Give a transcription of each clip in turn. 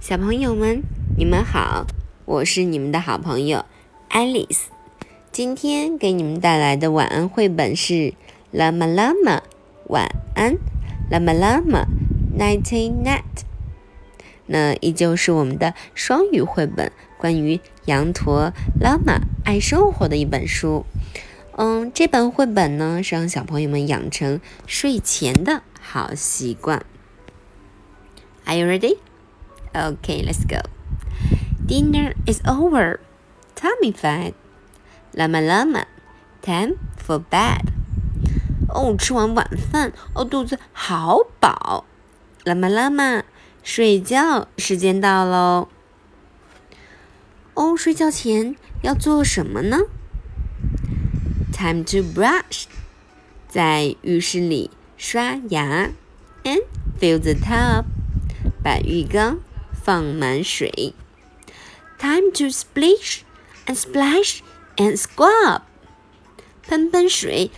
小朋友们，你们好，我是你们的好朋友 Alice。今天给你们带来的晚安绘本是《拉玛拉玛晚安》，拉玛拉玛 Nighty Night。那依旧是我们的双语绘本，关于羊驼拉玛爱生活的一本书。嗯，这本绘本呢是让小朋友们养成睡前的好习惯。Are you ready? Okay, let's go. Dinner is over. Tummy fed. Llama llama. Time for bed. 哦，吃完晚饭，哦，肚子好饱。Llama llama，睡觉时间到喽。哦，睡觉前要做什么呢？Time to brush，在浴室里刷牙，and fill the tub，把浴缸放满水。Time to splash and splash and scrub，喷喷水，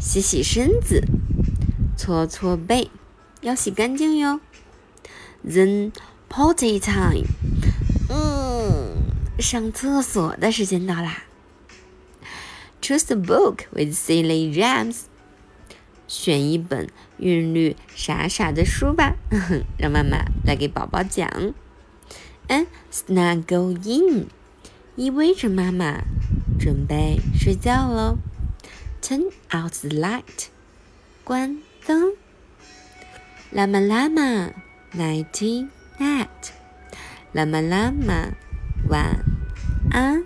洗洗身子，搓搓背，要洗干净哟。Then potty time，嗯，上厕所的时间到啦。Choose a book with silly rhymes。选一本韵律傻傻的书吧，让妈妈来给宝宝讲。And snuggle in，依偎着妈妈，准备睡觉喽。Turn out the light，关灯。Lama lama，nighty night，Lama lama，晚安。